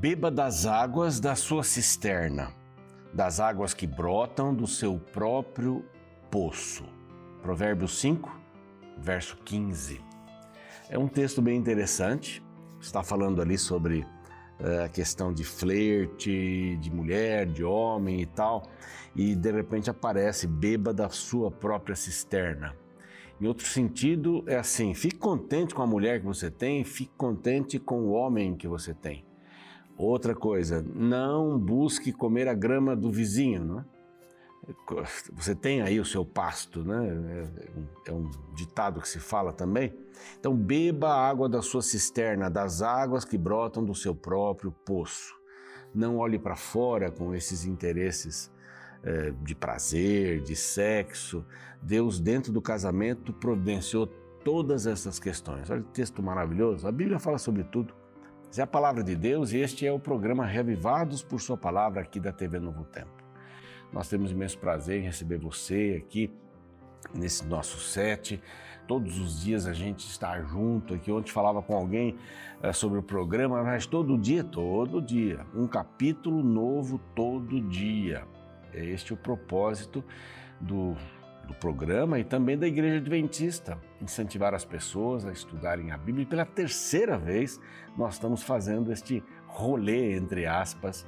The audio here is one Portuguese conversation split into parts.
Beba das águas da sua cisterna, das águas que brotam do seu próprio poço. Provérbios 5, verso 15. É um texto bem interessante, está falando ali sobre eh, a questão de flerte, de mulher, de homem e tal, e de repente aparece beba da sua própria cisterna. Em outro sentido, é assim: fique contente com a mulher que você tem, fique contente com o homem que você tem. Outra coisa, não busque comer a grama do vizinho, não é? Você tem aí o seu pasto, né? É, é um ditado que se fala também. Então, beba a água da sua cisterna, das águas que brotam do seu próprio poço. Não olhe para fora com esses interesses é, de prazer, de sexo. Deus, dentro do casamento, providenciou todas essas questões. Olha que texto maravilhoso. A Bíblia fala sobre tudo. É a palavra de Deus e este é o programa Revivados por Sua Palavra aqui da TV Novo Tempo. Nós temos imenso prazer em receber você aqui nesse nosso set. Todos os dias a gente está junto aqui. Ontem falava com alguém é, sobre o programa, mas todo dia, todo dia, um capítulo novo todo dia. É este o propósito do do programa e também da Igreja Adventista, incentivar as pessoas a estudarem a Bíblia. E pela terceira vez nós estamos fazendo este rolê, entre aspas,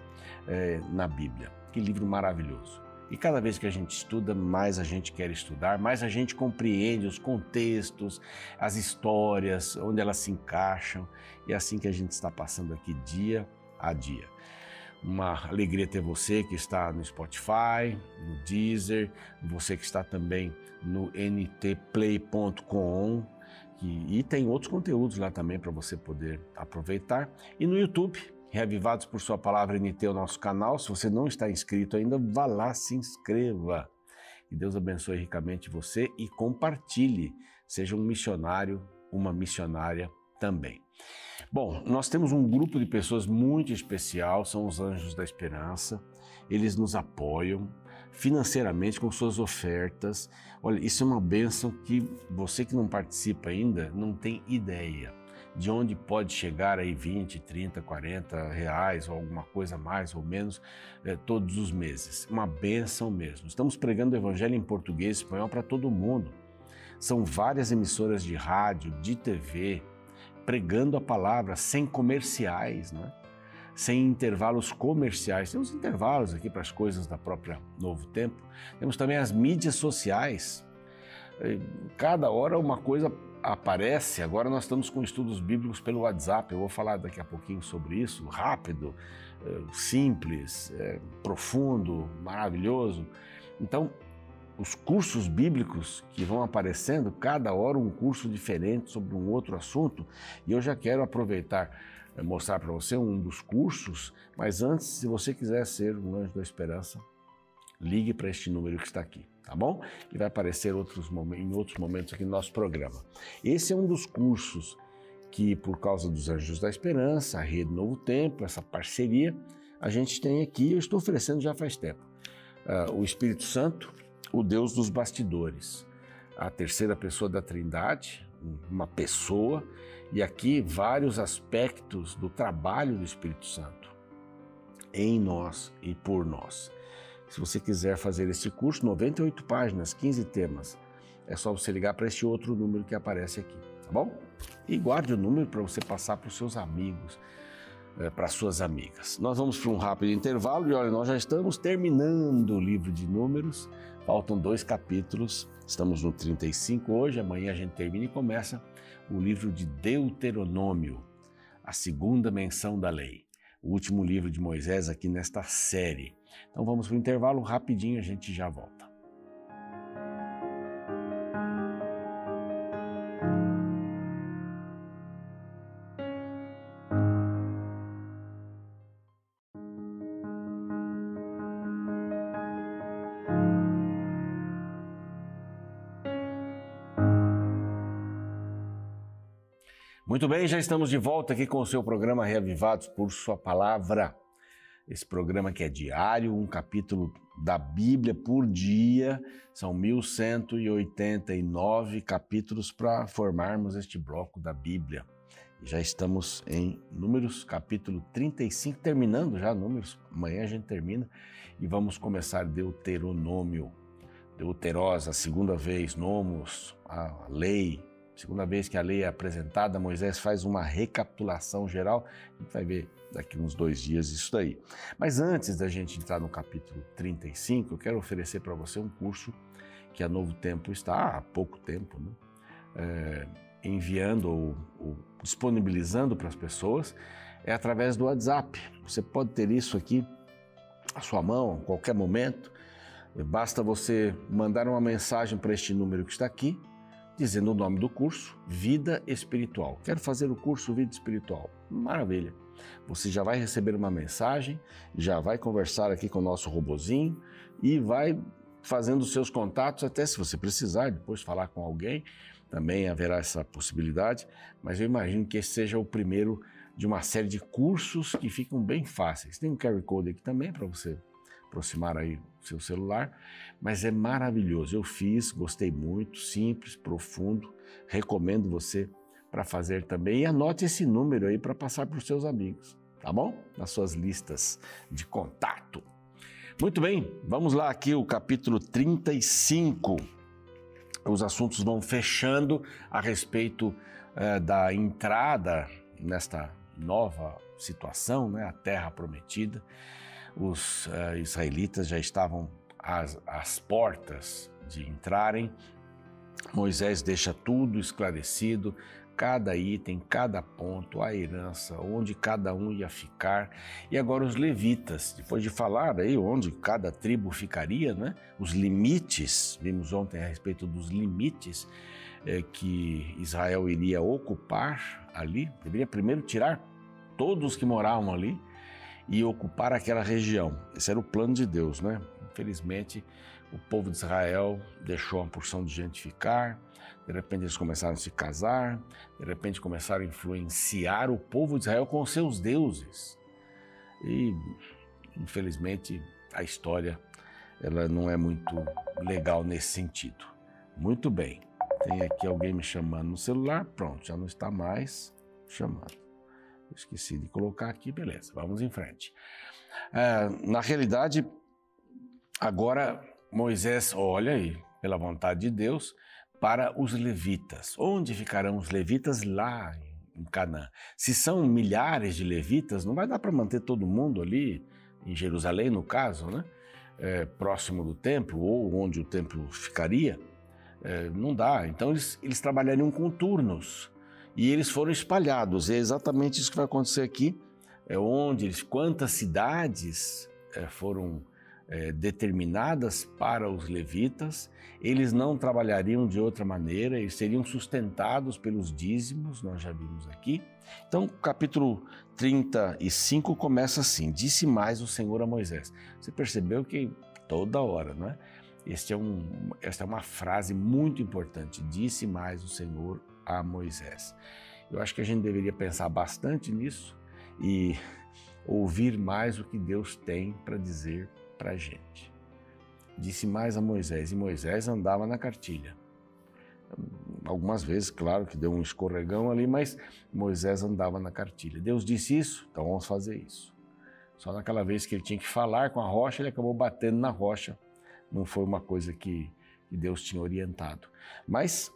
é, na Bíblia. Que livro maravilhoso. E cada vez que a gente estuda, mais a gente quer estudar, mais a gente compreende os contextos, as histórias, onde elas se encaixam. E é assim que a gente está passando aqui dia a dia. Uma alegria ter você que está no Spotify, no Deezer, você que está também no ntplay.com e tem outros conteúdos lá também para você poder aproveitar. E no YouTube, Reavivados por Sua Palavra NT, o nosso canal. Se você não está inscrito ainda, vá lá, se inscreva. Que Deus abençoe ricamente você e compartilhe. Seja um missionário, uma missionária também. Bom, nós temos um grupo de pessoas muito especial, são os Anjos da Esperança. Eles nos apoiam financeiramente com suas ofertas. Olha, isso é uma bênção que você que não participa ainda não tem ideia de onde pode chegar aí 20, 30, 40 reais ou alguma coisa mais ou menos eh, todos os meses. Uma benção mesmo. Estamos pregando o evangelho em português e espanhol para todo mundo. São várias emissoras de rádio, de TV, pregando a palavra sem comerciais, né? sem intervalos comerciais. Temos intervalos aqui para as coisas da própria Novo Tempo. Temos também as mídias sociais. Cada hora uma coisa aparece. Agora nós estamos com estudos bíblicos pelo WhatsApp. Eu vou falar daqui a pouquinho sobre isso. Rápido, eh, simples, eh, profundo, maravilhoso. Então, os cursos bíblicos que vão aparecendo, cada hora um curso diferente sobre um outro assunto. E eu já quero aproveitar eh, mostrar para você um dos cursos, mas antes, se você quiser ser um anjo da esperança, ligue para este número que está aqui, tá bom? E vai aparecer outros em outros momentos aqui no nosso programa. Esse é um dos cursos que, por causa dos Anjos da Esperança, a Rede Novo Tempo, essa parceria, a gente tem aqui, eu estou oferecendo já faz tempo. Uh, o Espírito Santo, o Deus dos bastidores, a terceira pessoa da Trindade, uma pessoa, e aqui vários aspectos do trabalho do Espírito Santo em nós e por nós. Se você quiser fazer esse curso, 98 páginas, 15 temas, é só você ligar para este outro número que aparece aqui, tá bom? E guarde o número para você passar para os seus amigos, é, para suas amigas. Nós vamos para um rápido intervalo e olha, nós já estamos terminando o livro de números, faltam dois capítulos, estamos no 35 hoje, amanhã a gente termina e começa o livro de Deuteronômio, a segunda menção da lei, o último livro de Moisés aqui nesta série. Então vamos para o intervalo rapidinho, a gente já volta. Muito bem, já estamos de volta aqui com o seu programa Reavivados por Sua Palavra. Esse programa que é diário, um capítulo da Bíblia por dia, são 1189 capítulos para formarmos este bloco da Bíblia. Já estamos em Números capítulo 35, terminando já Números. Amanhã a gente termina e vamos começar Deuteronômio. Deuterosa, a segunda vez, Nomos, a lei. Segunda vez que a lei é apresentada, Moisés faz uma recapitulação geral. A gente vai ver daqui uns dois dias isso daí. Mas antes da gente entrar no capítulo 35, eu quero oferecer para você um curso que a Novo Tempo está há pouco tempo, né? É, enviando ou, ou disponibilizando para as pessoas é através do WhatsApp. Você pode ter isso aqui à sua mão, a qualquer momento. Basta você mandar uma mensagem para este número que está aqui, dizendo o nome do curso, Vida Espiritual. Quero fazer o curso Vida Espiritual. Maravilha. Você já vai receber uma mensagem, já vai conversar aqui com o nosso robozinho e vai fazendo seus contatos, até se você precisar depois falar com alguém, também haverá essa possibilidade, mas eu imagino que esse seja o primeiro de uma série de cursos que ficam bem fáceis. Tem um QR Code aqui também para você aproximar aí seu celular, mas é maravilhoso. Eu fiz, gostei muito, simples, profundo, recomendo você para fazer também e anote esse número aí para passar para os seus amigos, tá bom? Nas suas listas de contato. Muito bem, vamos lá aqui o capítulo 35 os assuntos vão fechando a respeito é, da entrada nesta nova situação, né, a terra prometida. Os é, israelitas já estavam às, às portas de entrarem. Moisés deixa tudo esclarecido, cada item, cada ponto, a herança, onde cada um ia ficar. E agora os levitas, depois de falar aí onde cada tribo ficaria, né? os limites, vimos ontem a respeito dos limites é, que Israel iria ocupar ali, deveria primeiro tirar todos que moravam ali e ocupar aquela região. Esse era o plano de Deus, né? Infelizmente, o povo de Israel deixou uma porção de gente ficar, de repente eles começaram a se casar, de repente começaram a influenciar o povo de Israel com seus deuses. E, infelizmente, a história ela não é muito legal nesse sentido. Muito bem, tem aqui alguém me chamando no celular, pronto, já não está mais chamando. Esqueci de colocar aqui, beleza, vamos em frente. É, na realidade, agora Moisés olha aí, pela vontade de Deus, para os levitas. Onde ficarão os levitas? Lá em Canaã. Se são milhares de levitas, não vai dar para manter todo mundo ali, em Jerusalém, no caso, né? É, próximo do templo, ou onde o templo ficaria. É, não dá. Então eles, eles trabalhariam com turnos. E eles foram espalhados. É exatamente isso que vai acontecer aqui. É onde eles, quantas cidades é, foram é, determinadas para os levitas, eles não trabalhariam de outra maneira, eles seriam sustentados pelos dízimos, nós já vimos aqui. Então, capítulo 35 começa assim: Disse mais o Senhor a Moisés. Você percebeu que toda hora, não é? Este é um, esta é uma frase muito importante. Disse mais o Senhor a Moisés. Eu acho que a gente deveria pensar bastante nisso e ouvir mais o que Deus tem para dizer para a gente. Disse mais a Moisés, e Moisés andava na cartilha. Algumas vezes, claro que deu um escorregão ali, mas Moisés andava na cartilha. Deus disse isso, então vamos fazer isso. Só naquela vez que ele tinha que falar com a rocha, ele acabou batendo na rocha. Não foi uma coisa que, que Deus tinha orientado. Mas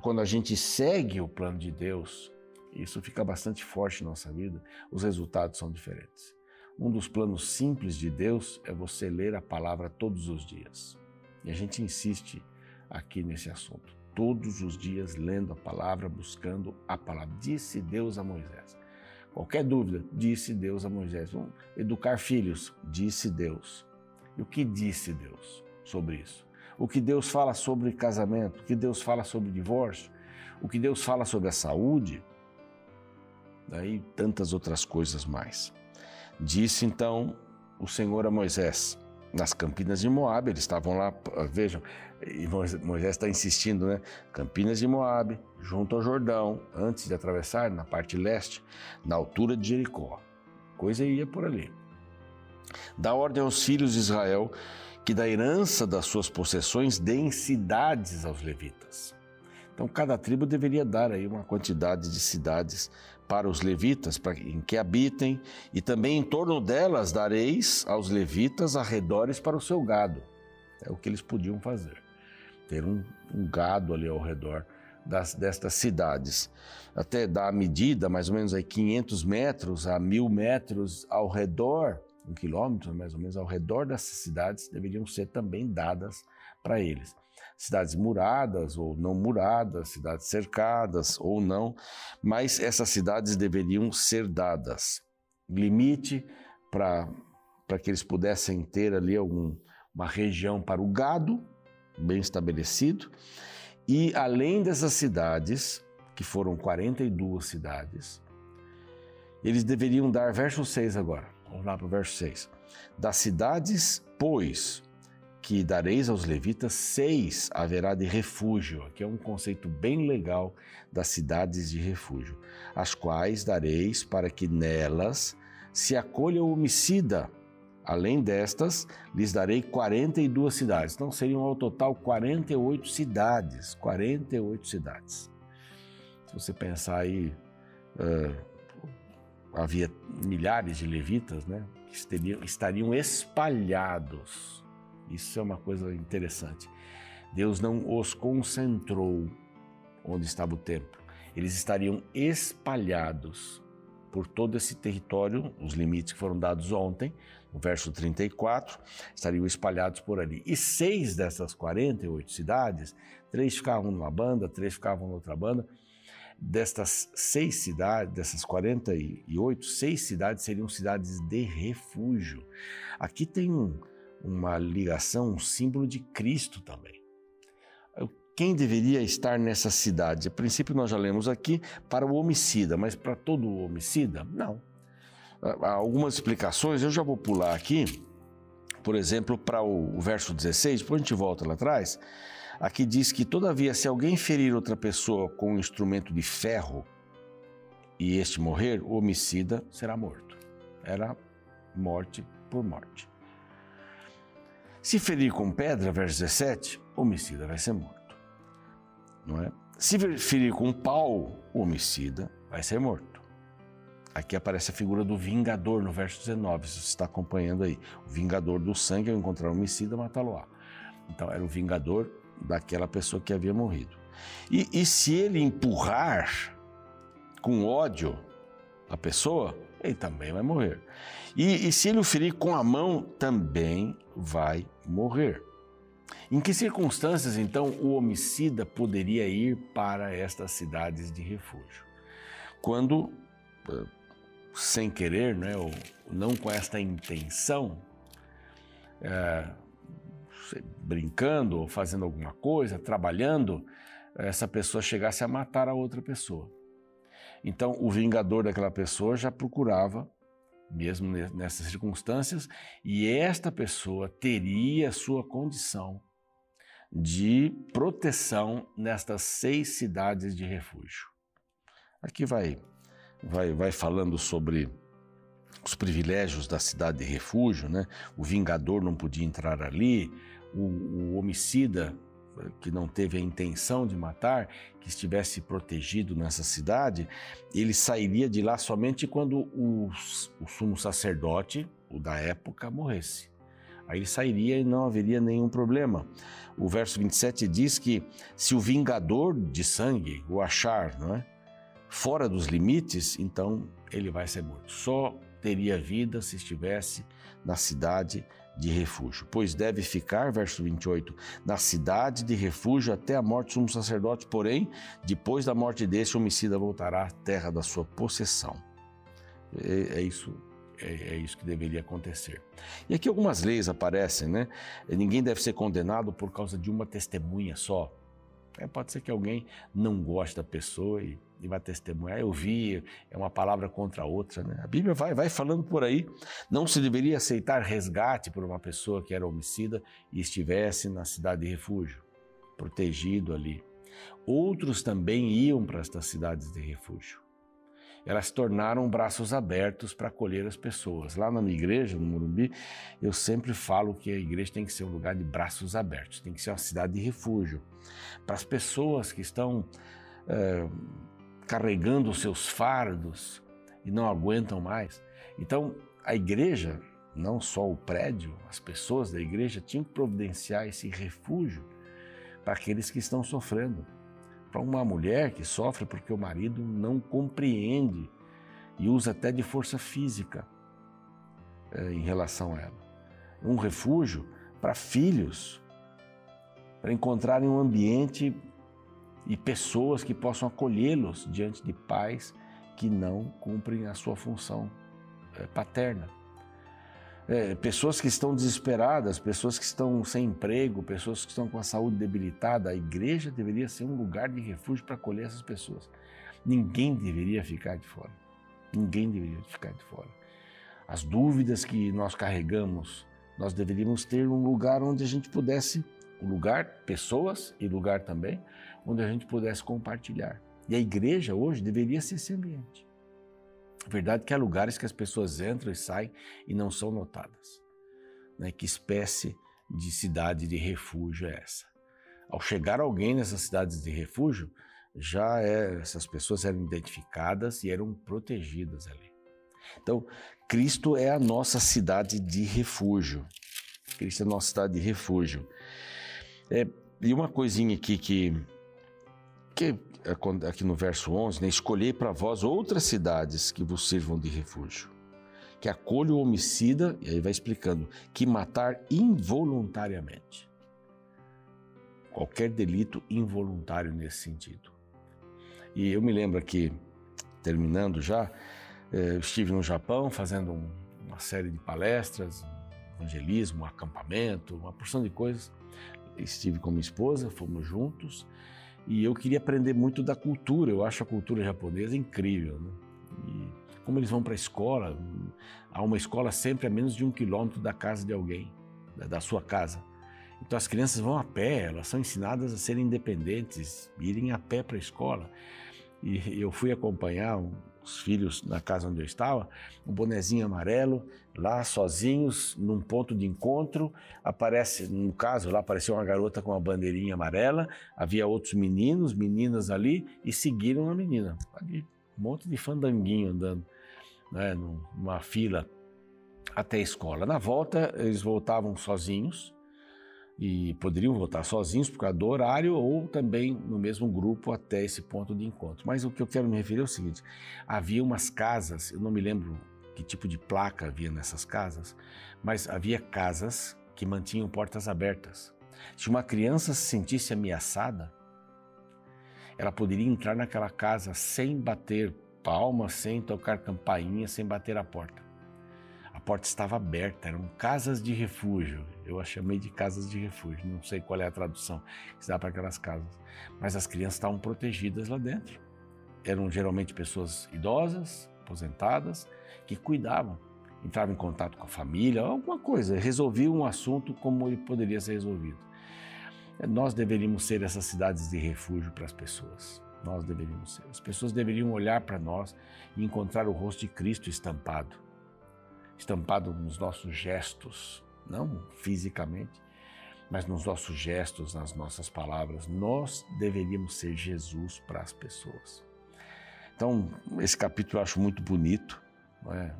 quando a gente segue o plano de Deus, isso fica bastante forte na nossa vida, os resultados são diferentes. Um dos planos simples de Deus é você ler a palavra todos os dias. E a gente insiste aqui nesse assunto. Todos os dias lendo a palavra, buscando a palavra. Disse Deus a Moisés. Qualquer dúvida, disse Deus a Moisés. Vamos educar filhos, disse Deus. E o que disse Deus sobre isso? O que Deus fala sobre casamento? O que Deus fala sobre divórcio? O que Deus fala sobre a saúde? Daí tantas outras coisas mais. Disse então o Senhor a Moisés, nas Campinas de Moabe, eles estavam lá, vejam, e Moisés está insistindo, né? Campinas de Moabe, junto ao Jordão, antes de atravessar, na parte leste, na altura de Jericó. Coisa ia por ali. Dá ordem aos filhos de Israel que da herança das suas possessões deem cidades aos levitas. Então, cada tribo deveria dar aí uma quantidade de cidades para os levitas, para em que habitem, e também em torno delas dareis aos levitas arredores para o seu gado. É o que eles podiam fazer, ter um, um gado ali ao redor das, destas cidades. Até dar a medida, mais ou menos aí 500 metros a mil metros ao redor, um quilômetro mais ou menos ao redor dessas cidades, deveriam ser também dadas para eles cidades muradas ou não muradas, cidades cercadas ou não, mas essas cidades deveriam ser dadas. Limite para que eles pudessem ter ali algum, uma região para o gado, bem estabelecido, e além dessas cidades, que foram 42 cidades, eles deveriam dar, verso 6 agora, vamos lá para o verso 6. Das cidades, pois, que dareis aos levitas, seis haverá de refúgio. Aqui é um conceito bem legal das cidades de refúgio, as quais dareis para que nelas se acolha o homicida. Além destas, lhes darei 42 cidades. Então seriam ao total 48 cidades. 48 cidades. Se você pensar aí, uh, havia milhares de levitas, né? Que estariam, estariam espalhados isso é uma coisa interessante. Deus não os concentrou onde estava o templo. Eles estariam espalhados por todo esse território, os limites que foram dados ontem, no verso 34, estariam espalhados por ali. E seis dessas 48 cidades, três ficavam numa banda, três ficavam noutra banda. Destas seis cidades, dessas 48, seis cidades seriam cidades de refúgio. Aqui tem um, uma ligação, um símbolo de Cristo também. Quem deveria estar nessa cidade? A princípio, nós já lemos aqui para o homicida, mas para todo homicida? Não. Há algumas explicações, eu já vou pular aqui, por exemplo, para o verso 16, depois a gente volta lá atrás. Aqui diz que, todavia, se alguém ferir outra pessoa com um instrumento de ferro e este morrer, o homicida será morto. Era morte por morte. Se ferir com pedra, verso 17, o homicida vai ser morto. Não é? Se ferir com pau, o homicida vai ser morto. Aqui aparece a figura do vingador no verso 19, se você está acompanhando aí. O vingador do sangue, ao encontrar o homicida, matá-lo-á. Então, era o vingador daquela pessoa que havia morrido. E, e se ele empurrar com ódio a pessoa, ele também vai morrer. E, e se ele o ferir com a mão, também vai morrer. Em que circunstâncias, então, o homicida poderia ir para estas cidades de refúgio? Quando, eh, sem querer, né, ou não com esta intenção, é, brincando ou fazendo alguma coisa, trabalhando, essa pessoa chegasse a matar a outra pessoa. Então, o vingador daquela pessoa já procurava, mesmo nessas circunstâncias, e esta pessoa teria sua condição de proteção nestas seis cidades de refúgio. Aqui vai, vai, vai falando sobre os privilégios da cidade de refúgio, né? O vingador não podia entrar ali, o, o homicida que não teve a intenção de matar, que estivesse protegido nessa cidade, ele sairia de lá somente quando o, o sumo sacerdote, o da época, morresse. Aí ele sairia e não haveria nenhum problema. O verso 27 diz que se o vingador de sangue o achar não é, fora dos limites, então ele vai ser morto. Só teria vida se estivesse na cidade de refúgio, pois deve ficar, verso 28, na cidade de refúgio até a morte do sumo sacerdote, porém, depois da morte deste, o homicida voltará à terra da sua possessão. É, é isso. É, é isso que deveria acontecer. E aqui algumas leis aparecem, né? Ninguém deve ser condenado por causa de uma testemunha só. É, pode ser que alguém não goste da pessoa e e vai testemunhar. Eu vi, é uma palavra contra a outra. Né? A Bíblia vai, vai falando por aí. Não se deveria aceitar resgate por uma pessoa que era homicida e estivesse na cidade de refúgio, protegido ali. Outros também iam para estas cidades de refúgio. Elas tornaram braços abertos para acolher as pessoas. Lá na minha igreja, no Morumbi, eu sempre falo que a igreja tem que ser um lugar de braços abertos, tem que ser uma cidade de refúgio para as pessoas que estão é, carregando os seus fardos e não aguentam mais. Então, a igreja, não só o prédio, as pessoas da igreja tinham que providenciar esse refúgio para aqueles que estão sofrendo para uma mulher que sofre porque o marido não compreende e usa até de força física é, em relação a ela. Um refúgio para filhos, para encontrarem um ambiente e pessoas que possam acolhê-los diante de pais que não cumprem a sua função é, paterna é, pessoas que estão desesperadas, pessoas que estão sem emprego, pessoas que estão com a saúde debilitada. A igreja deveria ser um lugar de refúgio para acolher essas pessoas. Ninguém deveria ficar de fora. Ninguém deveria ficar de fora. As dúvidas que nós carregamos, nós deveríamos ter um lugar onde a gente pudesse, um lugar, pessoas e lugar também, onde a gente pudesse compartilhar. E a igreja hoje deveria ser esse ambiente. Verdade que há lugares que as pessoas entram e saem e não são notadas. Né? Que espécie de cidade de refúgio é essa? Ao chegar alguém nessas cidades de refúgio, já é, essas pessoas eram identificadas e eram protegidas ali. Então, Cristo é a nossa cidade de refúgio. Cristo é a nossa cidade de refúgio. É, e uma coisinha aqui que, que é aqui no verso 11, né, escolhei para vós outras cidades que vos sirvam de refúgio, que acolha o homicida, e aí vai explicando, que matar involuntariamente. Qualquer delito involuntário nesse sentido. E eu me lembro que, terminando já, eh, eu estive no Japão fazendo uma série de palestras, evangelismo, acampamento, uma porção de coisas. Estive com minha esposa, fomos juntos e eu queria aprender muito da cultura, eu acho a cultura japonesa incrível. Né? E como eles vão para a escola, há uma escola sempre a menos de um quilômetro da casa de alguém, da sua casa. Então as crianças vão a pé, elas são ensinadas a serem independentes, irem a pé para a escola. E eu fui acompanhar os filhos na casa onde eu estava, um bonezinho amarelo, lá sozinhos, num ponto de encontro, aparece, no caso, lá apareceu uma garota com uma bandeirinha amarela, havia outros meninos, meninas ali, e seguiram a menina. Ali, um monte de fandanguinho andando, né, numa fila até a escola. Na volta, eles voltavam sozinhos, e poderiam votar sozinhos por causa do horário ou também no mesmo grupo até esse ponto de encontro. Mas o que eu quero me referir é o seguinte: havia umas casas, eu não me lembro que tipo de placa havia nessas casas, mas havia casas que mantinham portas abertas. Se uma criança se sentisse ameaçada, ela poderia entrar naquela casa sem bater palmas, sem tocar campainha, sem bater a porta. A porta estava aberta, eram casas de refúgio. Eu a chamei de casas de refúgio, não sei qual é a tradução que se dá para aquelas casas. Mas as crianças estavam protegidas lá dentro. Eram geralmente pessoas idosas, aposentadas, que cuidavam, entravam em contato com a família, alguma coisa, resolviam um assunto como ele poderia ser resolvido. Nós deveríamos ser essas cidades de refúgio para as pessoas. Nós deveríamos ser. As pessoas deveriam olhar para nós e encontrar o rosto de Cristo estampado estampado nos nossos gestos, não fisicamente, mas nos nossos gestos, nas nossas palavras. Nós deveríamos ser Jesus para as pessoas. Então, esse capítulo eu acho muito bonito, é?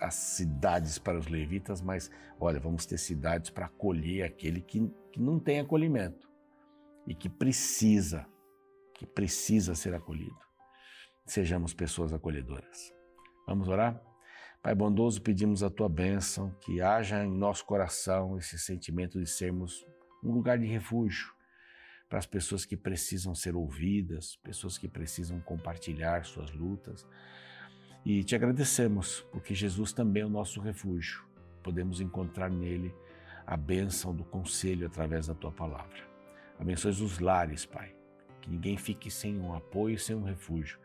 as cidades para os levitas, mas olha, vamos ter cidades para acolher aquele que, que não tem acolhimento e que precisa, que precisa ser acolhido. Sejamos pessoas acolhedoras. Vamos orar? Pai bondoso, pedimos a tua bênção, que haja em nosso coração esse sentimento de sermos um lugar de refúgio para as pessoas que precisam ser ouvidas, pessoas que precisam compartilhar suas lutas. E te agradecemos, porque Jesus também é o nosso refúgio. Podemos encontrar nele a bênção do conselho através da tua palavra. Abençoe os lares, Pai. Que ninguém fique sem um apoio, sem um refúgio.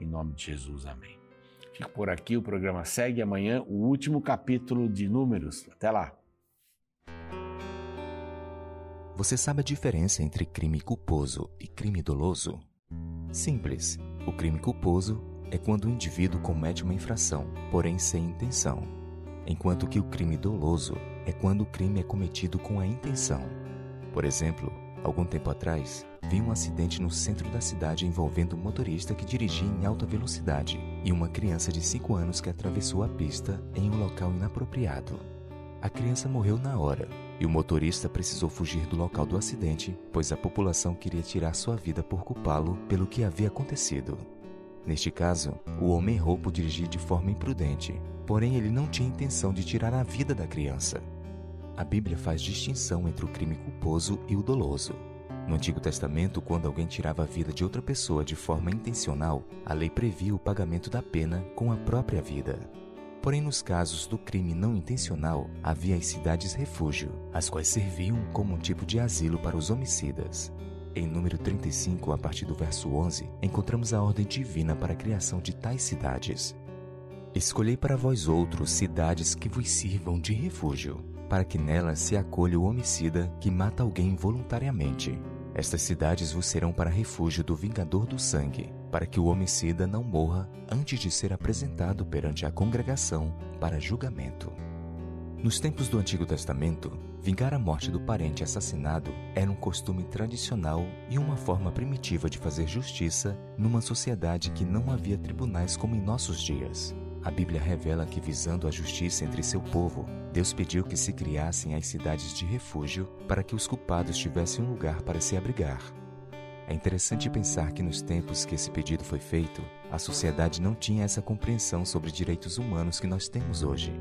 Em nome de Jesus, amém. Fico por aqui, o programa segue amanhã, o último capítulo de Números. Até lá. Você sabe a diferença entre crime culposo e crime doloso? Simples. O crime culposo é quando o indivíduo comete uma infração, porém sem intenção, enquanto que o crime doloso é quando o crime é cometido com a intenção. Por exemplo, algum tempo atrás, vi um acidente no centro da cidade envolvendo um motorista que dirigia em alta velocidade e uma criança de 5 anos que atravessou a pista em um local inapropriado. A criança morreu na hora e o motorista precisou fugir do local do acidente, pois a população queria tirar sua vida por culpá-lo pelo que havia acontecido. Neste caso, o homem errou por dirigir de forma imprudente, porém ele não tinha intenção de tirar a vida da criança. A Bíblia faz distinção entre o crime culposo e o doloso. No Antigo Testamento, quando alguém tirava a vida de outra pessoa de forma intencional, a lei previa o pagamento da pena com a própria vida. Porém, nos casos do crime não intencional, havia as cidades refúgio, as quais serviam como um tipo de asilo para os homicidas. Em número 35, a partir do verso 11, encontramos a ordem divina para a criação de tais cidades. Escolhei para vós outros cidades que vos sirvam de refúgio, para que nelas se acolha o homicida que mata alguém voluntariamente. Estas cidades vos serão para refúgio do vingador do sangue, para que o homicida não morra antes de ser apresentado perante a congregação para julgamento. Nos tempos do Antigo Testamento, vingar a morte do parente assassinado era um costume tradicional e uma forma primitiva de fazer justiça numa sociedade que não havia tribunais como em nossos dias. A Bíblia revela que, visando a justiça entre seu povo, Deus pediu que se criassem as cidades de refúgio para que os culpados tivessem um lugar para se abrigar. É interessante pensar que nos tempos que esse pedido foi feito, a sociedade não tinha essa compreensão sobre direitos humanos que nós temos hoje.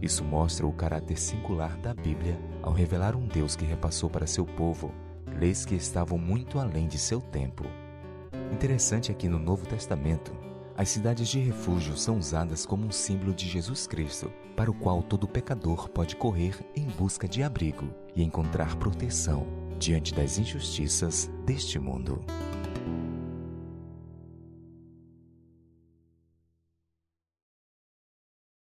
Isso mostra o caráter singular da Bíblia ao revelar um Deus que repassou para seu povo leis que estavam muito além de seu tempo. Interessante é que no Novo Testamento, as cidades de refúgio são usadas como um símbolo de Jesus Cristo, para o qual todo pecador pode correr em busca de abrigo e encontrar proteção diante das injustiças deste mundo.